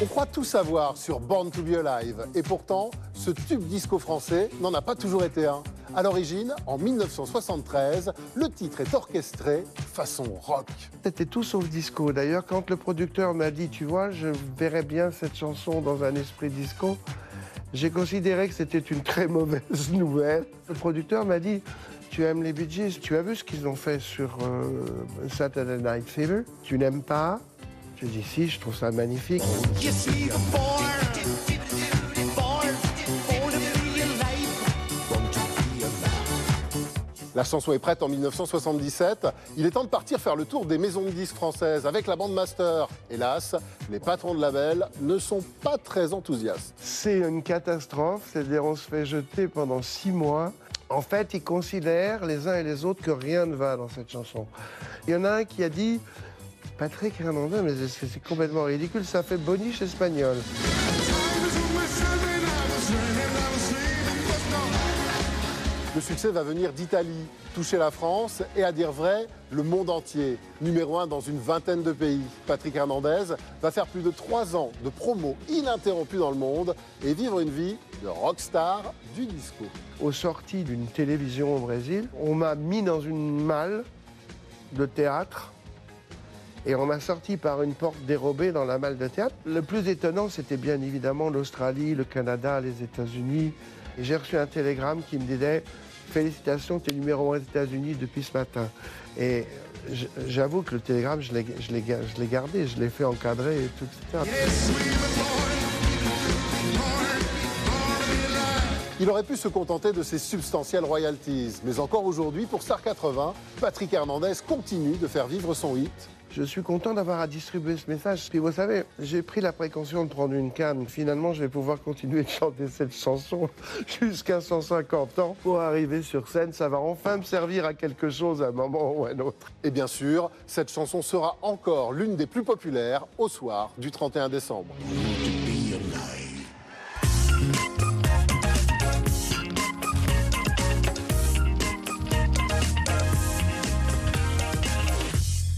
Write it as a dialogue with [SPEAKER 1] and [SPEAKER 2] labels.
[SPEAKER 1] On croit tout savoir sur Born to be Alive. Et pourtant, ce tube disco français n'en a pas toujours été un. À l'origine, en 1973, le titre est orchestré façon rock.
[SPEAKER 2] C'était tout sauf disco. D'ailleurs, quand le producteur m'a dit, tu vois, je verrais bien cette chanson dans un esprit disco, j'ai considéré que c'était une très mauvaise nouvelle. Le producteur m'a dit, tu aimes les Bee Gees, tu as vu ce qu'ils ont fait sur euh, Saturday Night Fever, tu n'aimes pas? Je dis si, je trouve ça magnifique.
[SPEAKER 1] La chanson est prête en 1977. Il est temps de partir faire le tour des maisons de disques françaises avec la bande master. Hélas, les patrons de label ne sont pas très enthousiastes.
[SPEAKER 2] C'est une catastrophe, c'est-à-dire on se fait jeter pendant six mois. En fait, ils considèrent les uns et les autres que rien ne va dans cette chanson. Il y en a un qui a dit Patrick Hernandez, mais c'est complètement ridicule, ça fait boniche espagnol.
[SPEAKER 1] Le succès va venir d'Italie, toucher la France et, à dire vrai, le monde entier. Numéro un dans une vingtaine de pays. Patrick Hernandez va faire plus de trois ans de promo ininterrompue dans le monde et vivre une vie de rockstar du disco.
[SPEAKER 2] Aux sorties d'une télévision au Brésil, on m'a mis dans une malle de théâtre et on m'a sorti par une porte dérobée dans la malle de théâtre. Le plus étonnant, c'était bien évidemment l'Australie, le Canada, les États-Unis. J'ai reçu un télégramme qui me disait Félicitations, tu es numéro un aux États-Unis depuis ce matin. Et j'avoue que le télégramme, je l'ai gardé, je l'ai fait encadrer et tout, etc.
[SPEAKER 1] Il aurait pu se contenter de ces substantielles royalties. Mais encore aujourd'hui, pour Star 80, Patrick Hernandez continue de faire vivre son hit
[SPEAKER 2] je suis content d'avoir à distribuer ce message. Puis vous savez, j'ai pris la précaution de prendre une canne. Finalement, je vais pouvoir continuer de chanter cette chanson jusqu'à 150 ans. Pour arriver sur scène, ça va enfin me servir à quelque chose à un moment ou à un autre.
[SPEAKER 1] Et bien sûr, cette chanson sera encore l'une des plus populaires au soir du 31 décembre.